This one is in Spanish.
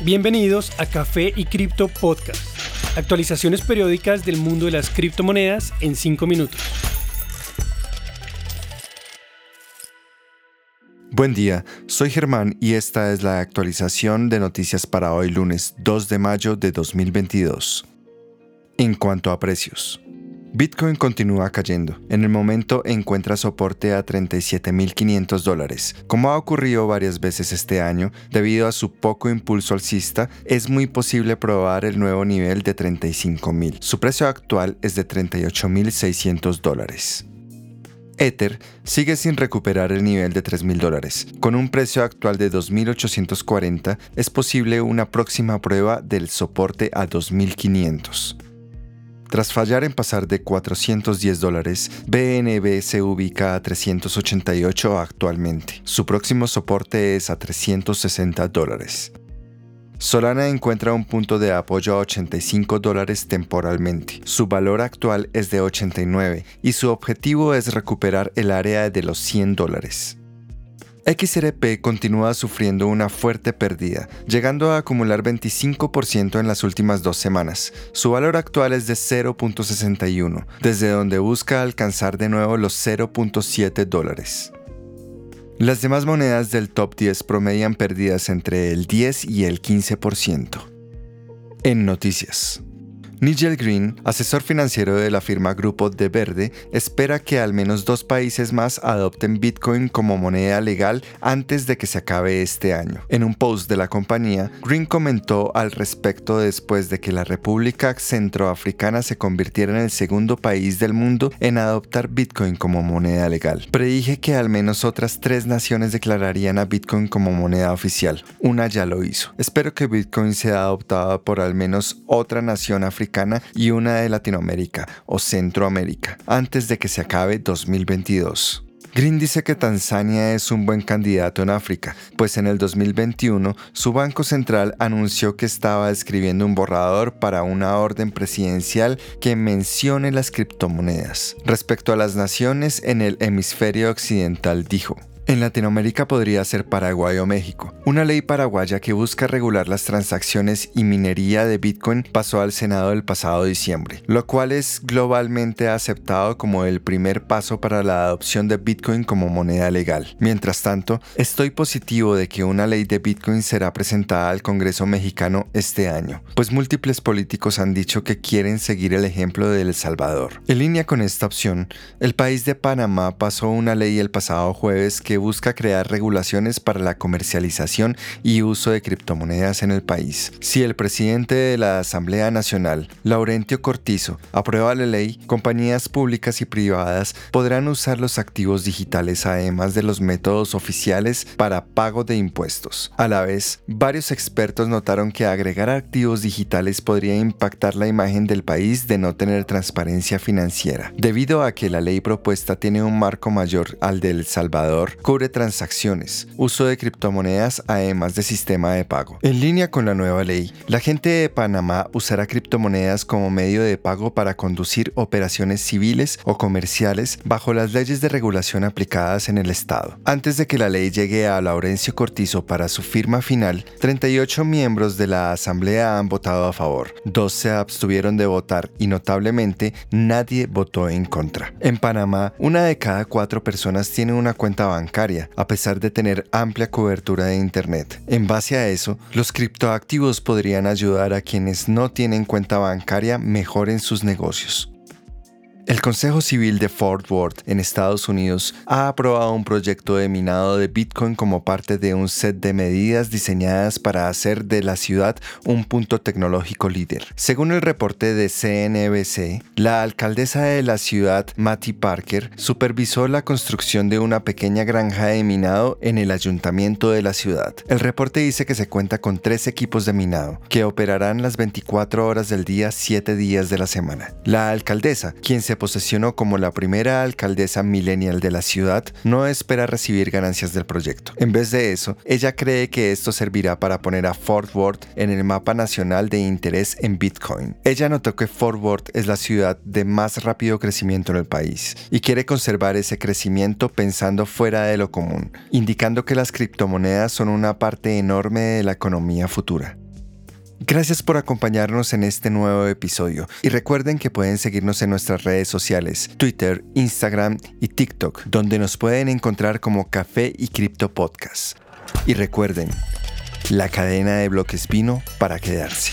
Bienvenidos a Café y Cripto Podcast. Actualizaciones periódicas del mundo de las criptomonedas en 5 minutos. Buen día, soy Germán y esta es la actualización de noticias para hoy lunes 2 de mayo de 2022. En cuanto a precios. Bitcoin continúa cayendo. En el momento encuentra soporte a 37.500 dólares. Como ha ocurrido varias veces este año, debido a su poco impulso alcista, es muy posible probar el nuevo nivel de 35.000. Su precio actual es de 38.600 dólares. Ether sigue sin recuperar el nivel de 3.000 dólares. Con un precio actual de 2.840, es posible una próxima prueba del soporte a 2.500. Tras fallar en pasar de 410 dólares, BNB se ubica a 388 actualmente. Su próximo soporte es a 360 dólares. Solana encuentra un punto de apoyo a 85 dólares temporalmente. Su valor actual es de 89 y su objetivo es recuperar el área de los 100 dólares. XRP continúa sufriendo una fuerte pérdida, llegando a acumular 25% en las últimas dos semanas. Su valor actual es de 0.61, desde donde busca alcanzar de nuevo los 0.7 dólares. Las demás monedas del top 10 promedian pérdidas entre el 10 y el 15%. En noticias. Nigel Green, asesor financiero de la firma Grupo de Verde, espera que al menos dos países más adopten Bitcoin como moneda legal antes de que se acabe este año. En un post de la compañía, Green comentó al respecto después de que la República Centroafricana se convirtiera en el segundo país del mundo en adoptar Bitcoin como moneda legal. Predije que al menos otras tres naciones declararían a Bitcoin como moneda oficial. Una ya lo hizo. Espero que Bitcoin sea adoptada por al menos otra nación africana y una de Latinoamérica o Centroamérica, antes de que se acabe 2022. Green dice que Tanzania es un buen candidato en África, pues en el 2021 su Banco Central anunció que estaba escribiendo un borrador para una orden presidencial que mencione las criptomonedas. Respecto a las naciones en el hemisferio occidental, dijo, en Latinoamérica podría ser Paraguay o México. Una ley paraguaya que busca regular las transacciones y minería de Bitcoin pasó al Senado el pasado diciembre, lo cual es globalmente aceptado como el primer paso para la adopción de Bitcoin como moneda legal. Mientras tanto, estoy positivo de que una ley de Bitcoin será presentada al Congreso mexicano este año, pues múltiples políticos han dicho que quieren seguir el ejemplo de El Salvador. En línea con esta opción, el país de Panamá pasó una ley el pasado jueves que busca crear regulaciones para la comercialización y uso de criptomonedas en el país. Si el presidente de la Asamblea Nacional, Laurentio Cortizo, aprueba la ley, compañías públicas y privadas podrán usar los activos digitales además de los métodos oficiales para pago de impuestos. A la vez, varios expertos notaron que agregar activos digitales podría impactar la imagen del país de no tener transparencia financiera, debido a que la ley propuesta tiene un marco mayor al de El Salvador, cubre transacciones, uso de criptomonedas además de sistema de pago. En línea con la nueva ley, la gente de Panamá usará criptomonedas como medio de pago para conducir operaciones civiles o comerciales bajo las leyes de regulación aplicadas en el Estado. Antes de que la ley llegue a Laurencio Cortizo para su firma final, 38 miembros de la Asamblea han votado a favor, dos se abstuvieron de votar y notablemente nadie votó en contra. En Panamá, una de cada cuatro personas tiene una cuenta a pesar de tener amplia cobertura de Internet. En base a eso, los criptoactivos podrían ayudar a quienes no tienen cuenta bancaria mejoren sus negocios. El Consejo Civil de Fort Worth en Estados Unidos ha aprobado un proyecto de minado de Bitcoin como parte de un set de medidas diseñadas para hacer de la ciudad un punto tecnológico líder. Según el reporte de CNBC, la alcaldesa de la ciudad, Matty Parker, supervisó la construcción de una pequeña granja de minado en el ayuntamiento de la ciudad. El reporte dice que se cuenta con tres equipos de minado, que operarán las 24 horas del día, 7 días de la semana. La alcaldesa, quien se posesionó como la primera alcaldesa millennial de la ciudad, no espera recibir ganancias del proyecto. En vez de eso, ella cree que esto servirá para poner a Fort Worth en el mapa nacional de interés en Bitcoin. Ella notó que Fort Worth es la ciudad de más rápido crecimiento en el país y quiere conservar ese crecimiento pensando fuera de lo común, indicando que las criptomonedas son una parte enorme de la economía futura. Gracias por acompañarnos en este nuevo episodio y recuerden que pueden seguirnos en nuestras redes sociales, Twitter, Instagram y TikTok, donde nos pueden encontrar como Café y Cripto Podcast. Y recuerden, la cadena de bloques vino para quedarse.